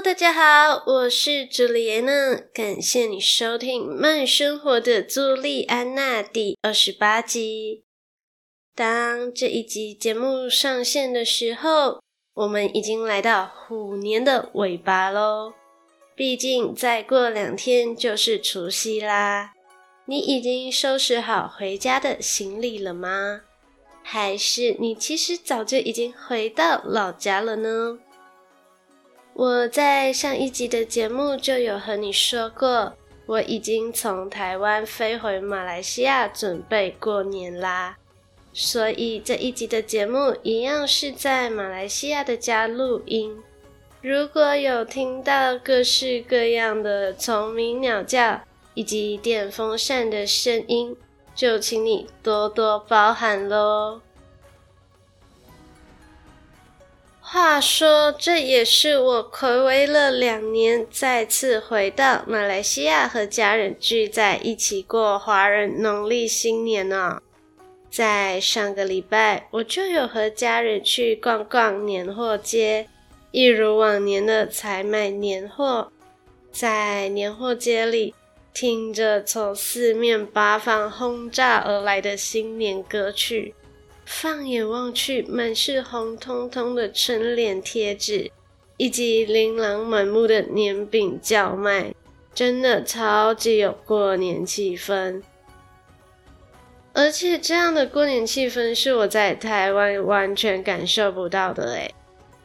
大家好，我是朱莉安娜，感谢你收听《慢生活的朱莉安娜》第二十八集。当这一集节目上线的时候，我们已经来到虎年的尾巴喽。毕竟再过两天就是除夕啦。你已经收拾好回家的行李了吗？还是你其实早就已经回到老家了呢？我在上一集的节目就有和你说过，我已经从台湾飞回马来西亚准备过年啦，所以这一集的节目一样是在马来西亚的家录音。如果有听到各式各样的虫鸣鸟叫以及电风扇的声音，就请你多多包涵喽。话说，这也是我睽违了两年，再次回到马来西亚和家人聚在一起过华人农历新年呢。在上个礼拜，我就有和家人去逛逛年货街，一如往年的采买年货。在年货街里，听着从四面八方轰炸而来的新年歌曲。放眼望去，满是红彤彤的春联贴纸，以及琳琅满目的年饼叫卖，真的超级有过年气氛。而且这样的过年气氛是我在台湾完全感受不到的诶，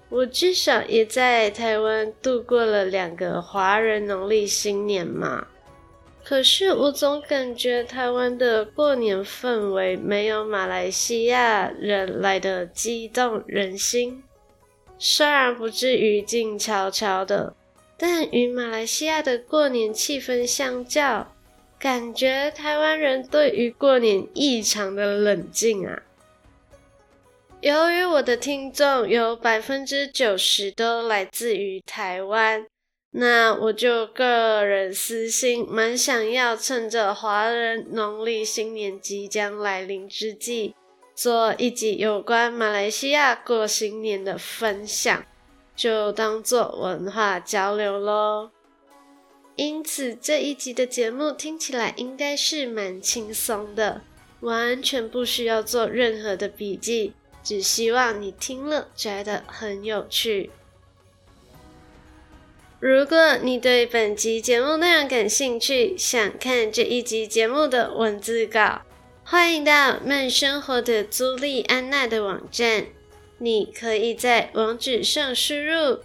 我至少也在台湾度过了两个华人农历新年嘛。可是我总感觉台湾的过年氛围没有马来西亚人来的激动人心。虽然不至于静悄悄的，但与马来西亚的过年气氛相较，感觉台湾人对于过年异常的冷静啊。由于我的听众有百分之九十都来自于台湾。那我就个人私心，蛮想要趁着华人农历新年即将来临之际，做一集有关马来西亚过新年的分享，就当做文化交流喽。因此这一集的节目听起来应该是蛮轻松的，完全不需要做任何的笔记，只希望你听了觉得很有趣。如果你对本集节目内容感兴趣，想看这一集节目的文字稿，欢迎到慢生活的朱莉安娜的网站。你可以在网址上输入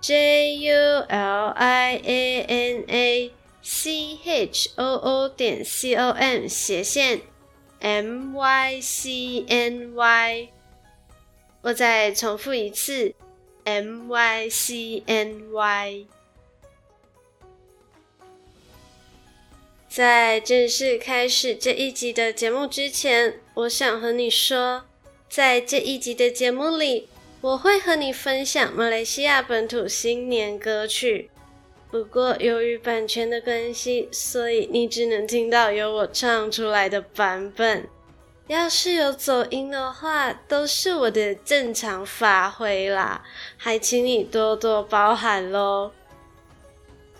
j u l i a n a c h o o 点 c o m 斜线 m y c n y。我再重复一次 m y c n y。在正式开始这一集的节目之前，我想和你说，在这一集的节目里，我会和你分享马来西亚本土新年歌曲。不过由于版权的关系，所以你只能听到由我唱出来的版本。要是有走音的话，都是我的正常发挥啦，还请你多多包涵喽。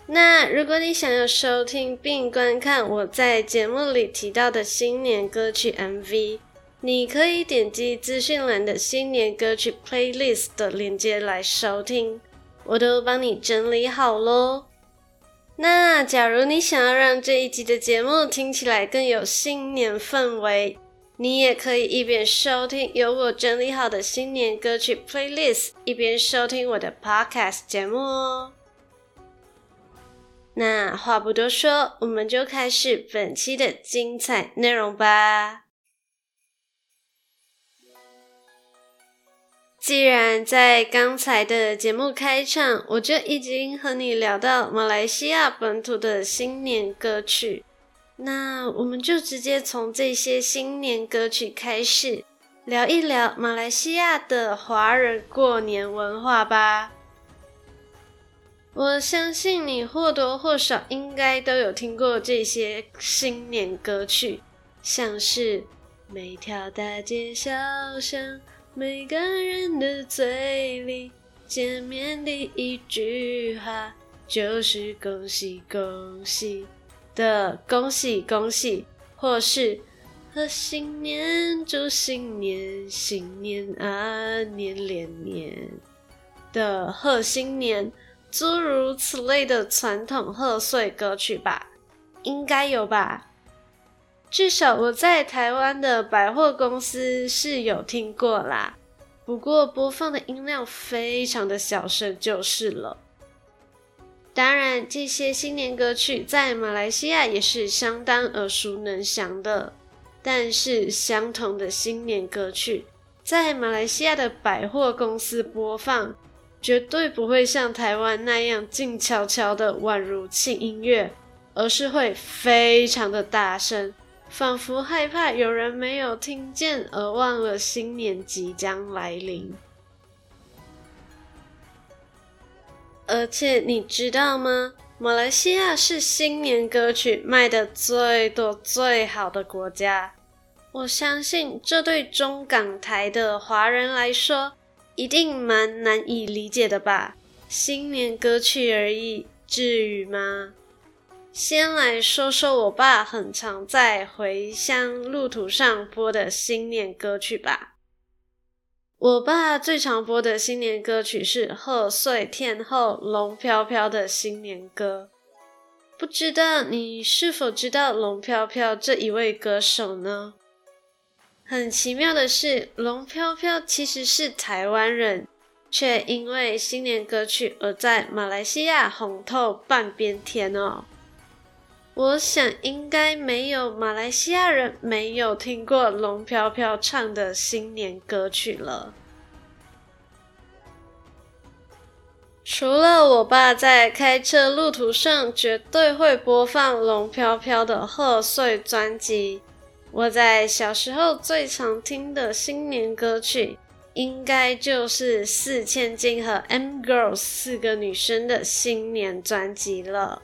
那如果你想要收听并观看我在节目里提到的新年歌曲 MV，你可以点击资讯栏的新年歌曲 Playlist 的链接来收听，我都帮你整理好喽。那假如你想要让这一集的节目听起来更有新年氛围，你也可以一边收听由我整理好的新年歌曲 Playlist，一边收听我的 Podcast 节目哦。那话不多说，我们就开始本期的精彩内容吧。既然在刚才的节目开场，我就已经和你聊到马来西亚本土的新年歌曲，那我们就直接从这些新年歌曲开始，聊一聊马来西亚的华人过年文化吧。我相信你或多或少应该都有听过这些新年歌曲，像是每条大街小巷，每个人的嘴里，见面第一句话就是恭喜恭喜。的恭喜恭喜，或是贺新年、祝新年、新年啊年连年的贺新年，诸如此类的传统贺岁歌曲吧，应该有吧？至少我在台湾的百货公司是有听过啦，不过播放的音量非常的小声就是了。当然，这些新年歌曲在马来西亚也是相当耳熟能详的。但是，相同的新年歌曲在马来西亚的百货公司播放，绝对不会像台湾那样静悄悄的，宛如轻音乐，而是会非常的大声，仿佛害怕有人没有听见而忘了新年即将来临。而且你知道吗？马来西亚是新年歌曲卖得最多最好的国家。我相信这对中港台的华人来说，一定蛮难以理解的吧？新年歌曲而已，至于吗？先来说说我爸很常在回乡路途上播的新年歌曲吧。我爸最常播的新年歌曲是贺岁天后龙飘飘的新年歌。不知道你是否知道龙飘飘这一位歌手呢？很奇妙的是，龙飘飘其实是台湾人，却因为新年歌曲而在马来西亚红透半边天哦。我想应该没有马来西亚人没有听过龙飘飘唱的新年歌曲了。除了我爸在开车路途上绝对会播放龙飘飘的贺岁专辑，我在小时候最常听的新年歌曲，应该就是四千金和 M Girls 四个女生的新年专辑了。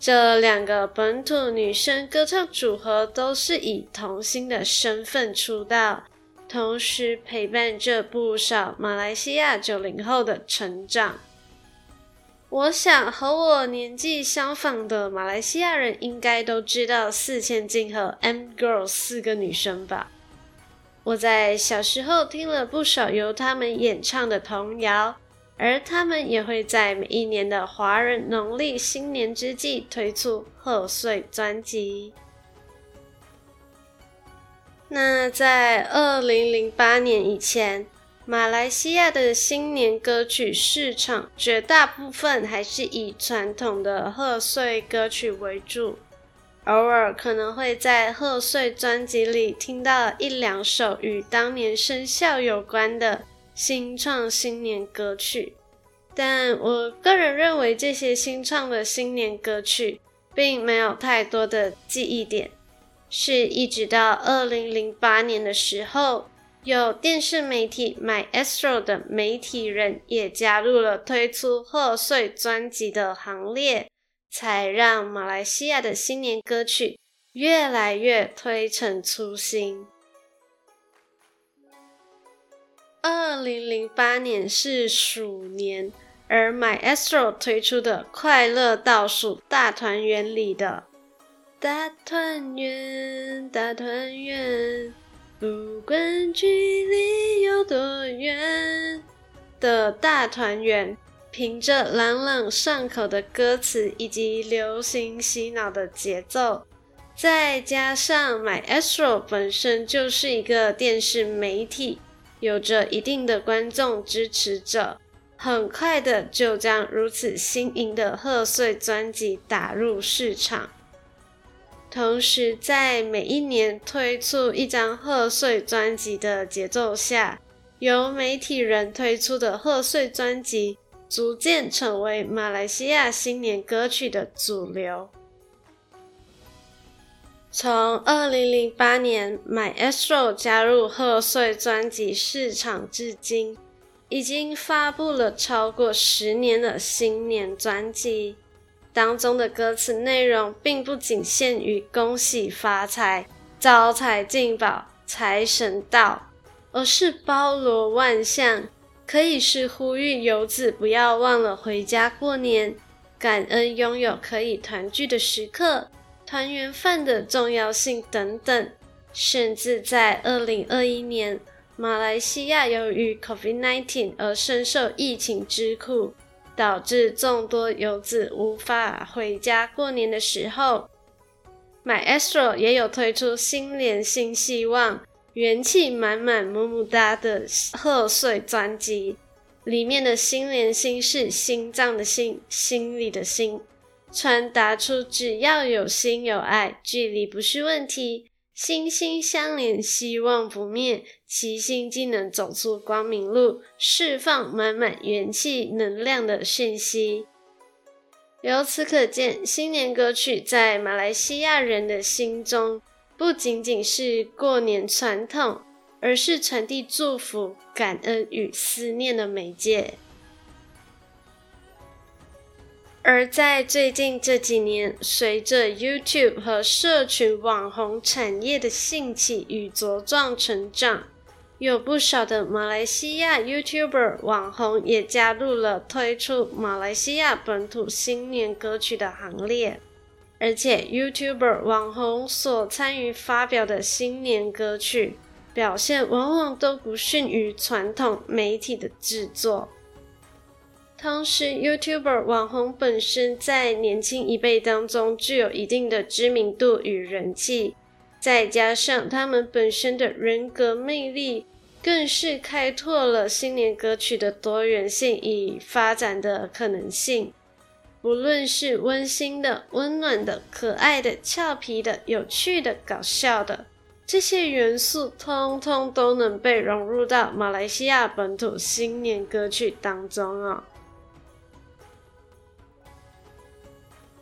这两个本土女生歌唱组合都是以童星的身份出道，同时陪伴着不少马来西亚九零后的成长。我想和我年纪相仿的马来西亚人应该都知道四千金和 M Girls 四个女生吧？我在小时候听了不少由他们演唱的童谣。而他们也会在每一年的华人农历新年之际推出贺岁专辑。那在二零零八年以前，马来西亚的新年歌曲市场绝大部分还是以传统的贺岁歌曲为主，偶尔可能会在贺岁专辑里听到一两首与当年生肖有关的。新创新年歌曲，但我个人认为这些新创的新年歌曲并没有太多的记忆点，是一直到二零零八年的时候，有电视媒体 MyAstro 的媒体人也加入了推出贺岁专辑的行列，才让马来西亚的新年歌曲越来越推陈出新。二零零八年是鼠年，而 MyAstro 推出的《快乐倒数大团圆》里的“大团圆，大团圆，不管距离有多远”的大团圆，凭着朗朗上口的歌词以及流行洗脑的节奏，再加上 MyAstro 本身就是一个电视媒体。有着一定的观众支持者，很快的就将如此新颖的贺岁专辑打入市场。同时，在每一年推出一张贺岁专辑的节奏下，由媒体人推出的贺岁专辑逐渐成为马来西亚新年歌曲的主流。从二零零八年 My Astro 加入贺岁专辑市场至今，已经发布了超过十年的新年专辑。当中的歌词内容并不仅限于恭喜发财、招财进宝、财神到，而是包罗万象，可以是呼吁游子不要忘了回家过年，感恩拥有可以团聚的时刻。团圆饭的重要性等等，甚至在二零二一年，马来西亚由于 COVID-19 而深受疫情之苦，导致众多游子无法回家过年的时候，My Astro 也有推出新年新希望、元气满满、么么哒的贺岁专辑，里面的新年心是心脏的心，心里的心。传达出只要有心有爱，距离不是问题，心心相连，希望不灭，齐心既能走出光明路，释放满满元气能量的讯息。由此可见，新年歌曲在马来西亚人的心中，不仅仅是过年传统，而是传递祝福、感恩与思念的媒介。而在最近这几年，随着 YouTube 和社群网红产业的兴起与茁壮成长，有不少的马来西亚 YouTuber 网红也加入了推出马来西亚本土新年歌曲的行列。而且，YouTuber 网红所参与发表的新年歌曲，表现往往都不逊于传统媒体的制作。同时，YouTuber 网红本身在年轻一辈当中具有一定的知名度与人气，再加上他们本身的人格魅力，更是开拓了新年歌曲的多元性与发展的可能性。无论是温馨的、温暖的、可爱的、俏皮的、有趣的、搞笑的，这些元素通通都能被融入到马来西亚本土新年歌曲当中哦。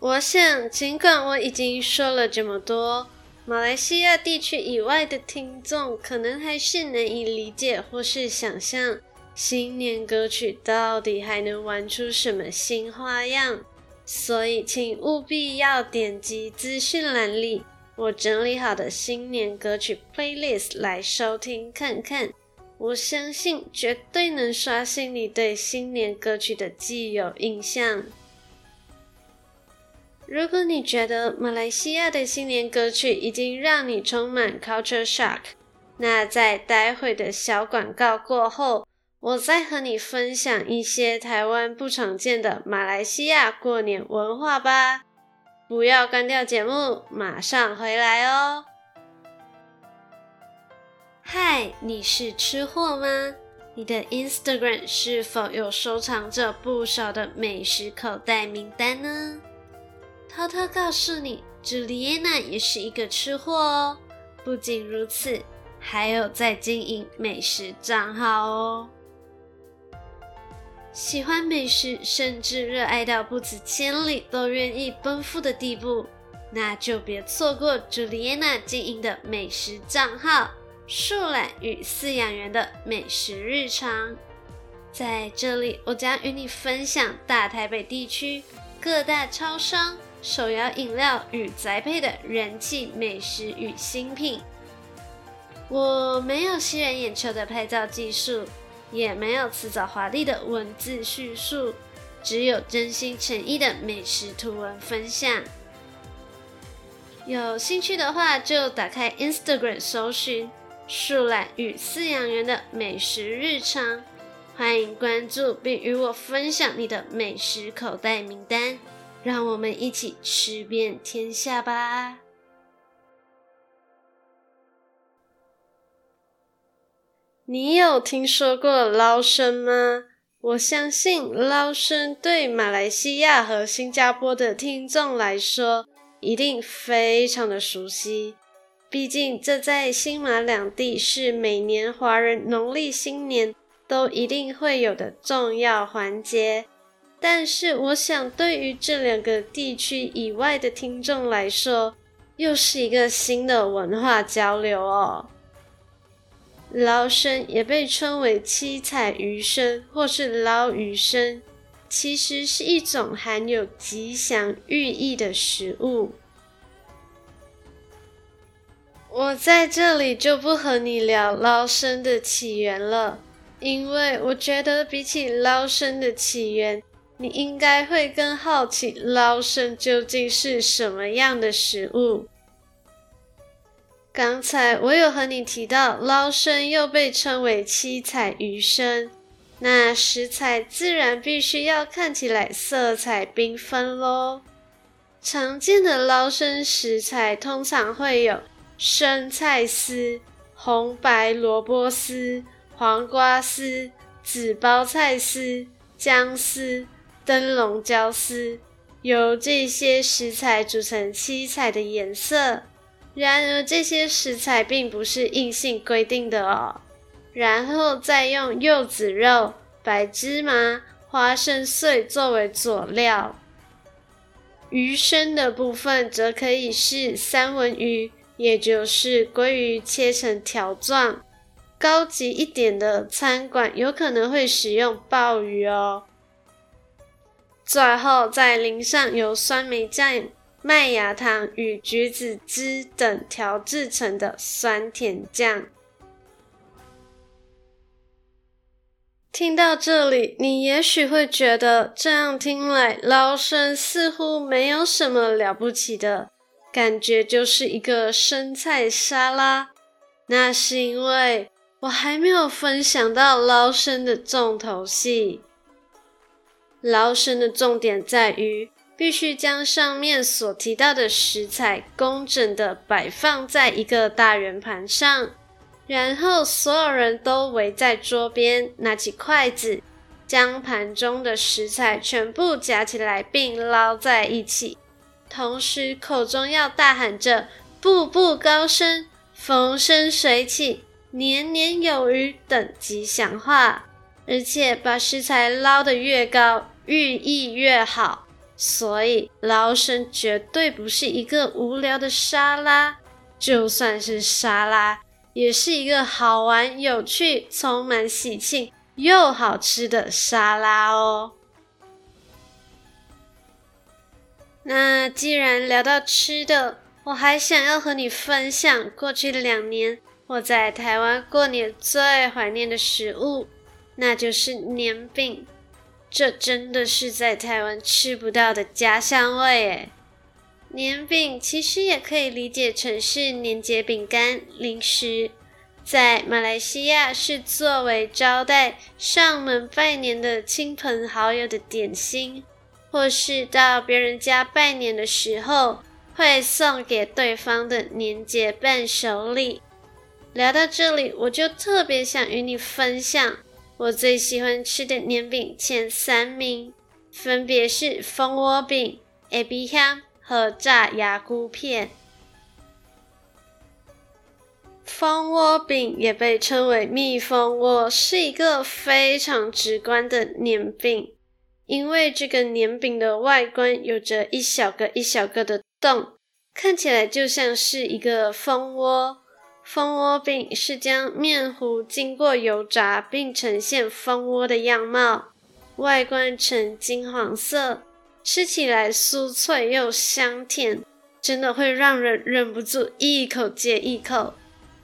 我想，尽管我已经说了这么多，马来西亚地区以外的听众可能还是难以理解或是想象新年歌曲到底还能玩出什么新花样，所以请务必要点击资讯栏里我整理好的新年歌曲 playlist 来收听看看，我相信绝对能刷新你对新年歌曲的既有印象。如果你觉得马来西亚的新年歌曲已经让你充满 culture shock，那在待会的小广告过后，我再和你分享一些台湾不常见的马来西亚过年文化吧。不要关掉节目，马上回来哦。嗨，你是吃货吗？你的 Instagram 是否有收藏着不少的美食口袋名单呢？偷偷告诉你，朱丽安娜也是一个吃货哦。不仅如此，还有在经营美食账号哦。喜欢美食，甚至热爱到不辞千里都愿意奔赴的地步，那就别错过朱丽安娜经营的美食账号“树懒与饲养员的美食日常”。在这里，我将与你分享大台北地区各大超商。手摇饮料与宅配的人气美食与新品，我没有吸人眼球的拍照技术，也没有辞藻华丽的文字叙述，只有真心诚意的美食图文分享。有兴趣的话，就打开 Instagram 搜寻“树懒与饲养员的美食日常”，欢迎关注并与我分享你的美食口袋名单。让我们一起吃遍天下吧！你有听说过捞生吗？我相信捞生对马来西亚和新加坡的听众来说一定非常的熟悉，毕竟这在新马两地是每年华人农历新年都一定会有的重要环节。但是，我想对于这两个地区以外的听众来说，又是一个新的文化交流哦。捞生也被称为七彩鱼生或是捞鱼生，其实是一种含有吉祥寓意的食物。我在这里就不和你聊捞生的起源了，因为我觉得比起捞生的起源，你应该会更好奇捞生究竟是什么样的食物。刚才我有和你提到，捞生又被称为七彩鱼生，那食材自然必须要看起来色彩缤纷喽。常见的捞生食材通常会有。生菜丝、红白萝卜丝、黄瓜丝、紫包菜丝、姜丝、灯笼椒丝，由这些食材组成七彩的颜色。然而，这些食材并不是硬性规定的哦。然后再用柚子肉、白芝麻、花生碎作为佐料。鱼生的部分则可以是三文鱼。也就是鲑鱼切成条状，高级一点的餐馆有可能会使用鲍鱼哦。最后再淋上由酸梅酱、麦芽糖与橘子汁等调制成的酸甜酱。听到这里，你也许会觉得这样听来，捞生似乎没有什么了不起的。感觉就是一个生菜沙拉，那是因为我还没有分享到捞生的重头戏。捞生的重点在于，必须将上面所提到的食材工整地摆放在一个大圆盘上，然后所有人都围在桌边，拿起筷子，将盘中的食材全部夹起来并捞在一起。同时，口中要大喊着“步步高升”、“风生水起”、“年年有余”等吉祥话，而且把食材捞得越高，寓意越好。所以，捞生绝对不是一个无聊的沙拉，就算是沙拉，也是一个好玩、有趣、充满喜庆又好吃的沙拉哦。那既然聊到吃的，我还想要和你分享过去两年我在台湾过年最怀念的食物，那就是年饼。这真的是在台湾吃不到的家乡味诶。年饼其实也可以理解成是年节饼干零食，在马来西亚是作为招待上门拜年的亲朋好友的点心。或是到别人家拜年的时候，会送给对方的年节伴手礼。聊到这里，我就特别想与你分享我最喜欢吃的年饼前三名，分别是蜂窝饼、艾比香和炸牙菇片。蜂窝饼也被称为蜜蜂窝，是一个非常直观的年饼。因为这个年饼的外观有着一小个一小个的洞，看起来就像是一个蜂窝。蜂窝饼是将面糊经过油炸，并呈现蜂窝的样貌，外观呈金黄色，吃起来酥脆又香甜，真的会让人忍不住一口接一口。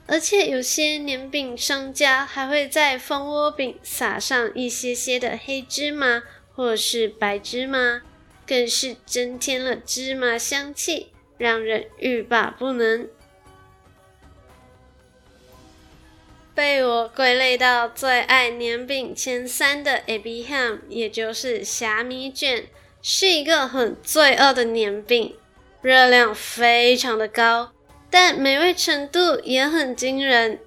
而且有些年饼商家还会在蜂窝饼撒上一些些的黑芝麻。或是白芝麻，更是增添了芝麻香气，让人欲罢不能。被我归类到最爱年饼前三的 Abby Ham，也就是虾米卷，是一个很罪恶的年饼，热量非常的高，但美味程度也很惊人。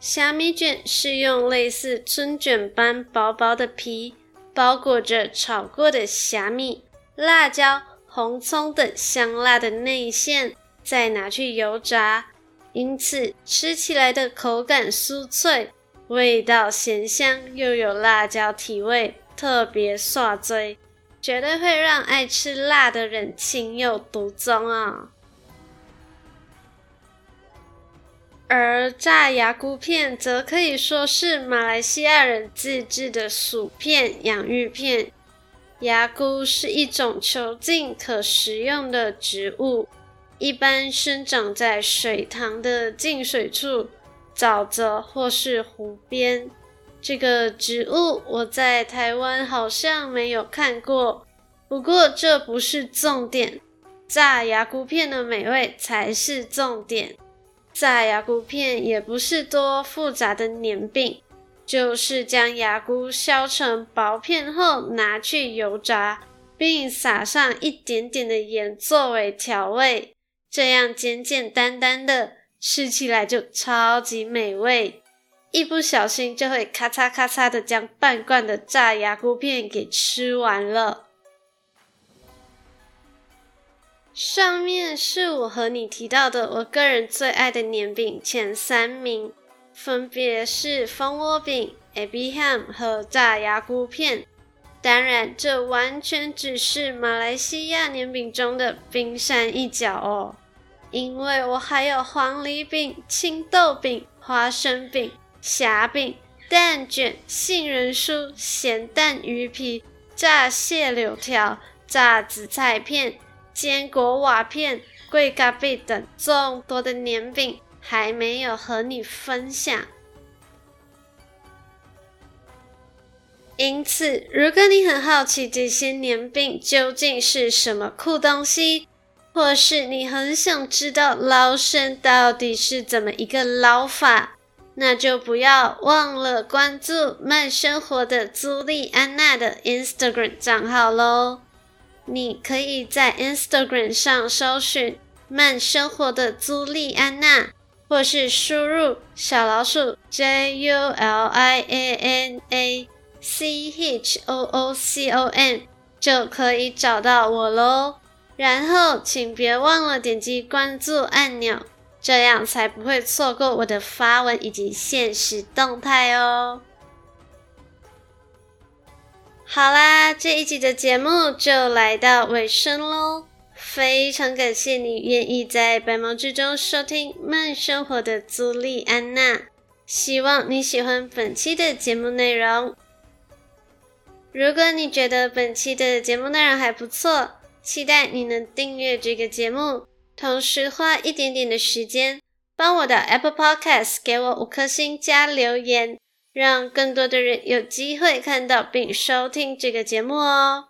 虾米卷是用类似春卷般薄薄的皮。包裹着炒过的虾米、辣椒、红葱等香辣的内馅，再拿去油炸，因此吃起来的口感酥脆，味道咸香，又有辣椒提味，特别爽嘴，绝对会让爱吃辣的人情有独钟啊！而炸牙菇片则可以说是马来西亚人自制的薯片、洋芋片。牙菇是一种球茎可食用的植物，一般生长在水塘的进水处、沼泽或是湖边。这个植物我在台湾好像没有看过，不过这不是重点，炸牙菇片的美味才是重点。炸牙菇片也不是多复杂的黏饼。就是将牙菇削成薄片后拿去油炸，并撒上一点点的盐作为调味，这样简简单单的吃起来就超级美味。一不小心就会咔嚓咔嚓的将半罐的炸牙菇片给吃完了。上面是我和你提到的我个人最爱的黏饼前三名。分别是蜂窝饼、Ebi Ham 和炸牙菇片。当然，这完全只是马来西亚黏饼中的冰山一角哦，因为我还有黄梨饼、青豆饼、花生饼、虾饼、蛋卷、杏仁酥、咸蛋鱼皮、炸蟹柳条、炸紫菜片、坚果瓦片、贵咖啡等众多的黏饼。还没有和你分享，因此，如果你很好奇这些黏饼究竟是什么酷东西，或是你很想知道捞生到底是怎么一个捞法，那就不要忘了关注慢生活的朱莉安娜的 Instagram 账号喽。你可以在 Instagram 上搜寻慢生活的朱莉安娜。或是输入小老鼠 J U L I A N A C H O O C O M 就可以找到我喽。然后请别忘了点击关注按钮，这样才不会错过我的发文以及限时动态哦。好啦，这一集的节目就来到尾声喽。非常感谢你愿意在百忙之中收听慢生活的朱莉安娜，希望你喜欢本期的节目内容。如果你觉得本期的节目内容还不错，期待你能订阅这个节目，同时花一点点的时间帮我的 Apple Podcast 给我五颗星加留言，让更多的人有机会看到并收听这个节目哦。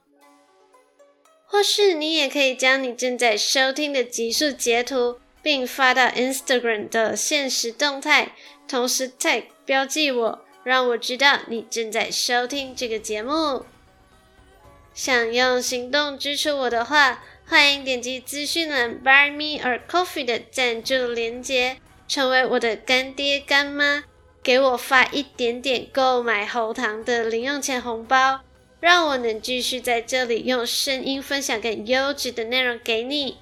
或是你也可以将你正在收听的集数截图，并发到 Instagram 的限时动态，同时 tag 标记我，让我知道你正在收听这个节目。想用行动支持我的话，欢迎点击资讯栏 Buy Me a Coffee 的赞助链接，成为我的干爹干妈，给我发一点点购买喉糖的零用钱红包。让我能继续在这里用声音分享更优质的内容给你。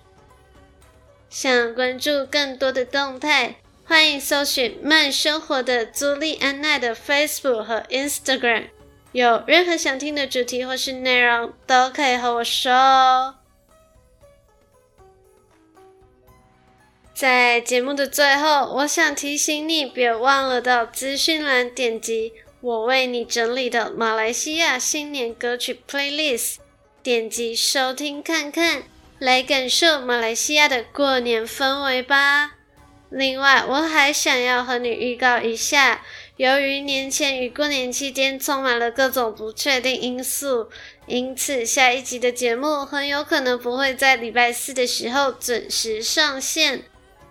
想关注更多的动态，欢迎搜寻慢生活的朱莉安娜的 Facebook 和 Instagram。有任何想听的主题或是内容，都可以和我说哦。在节目的最后，我想提醒你，别忘了到资讯栏点击。我为你整理的马来西亚新年歌曲 playlist，点击收听看看，来感受马来西亚的过年氛围吧。另外，我还想要和你预告一下，由于年前与过年期间充满了各种不确定因素，因此下一集的节目很有可能不会在礼拜四的时候准时上线。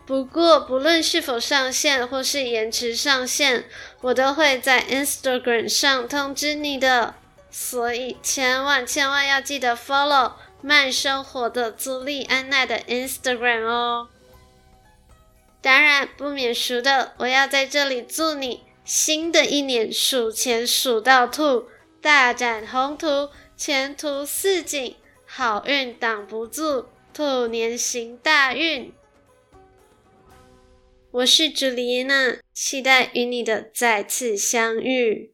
不过，不论是否上线或是延迟上线，我都会在 Instagram 上通知你的。所以，千万千万要记得 follow 慢生活的朱莉安娜的 Instagram 哦。当然，不免俗的，我要在这里祝你新的一年数钱数到吐，大展宏图，前途似锦，好运挡不住，兔年行大运。我是朱丽安娜，期待与你的再次相遇。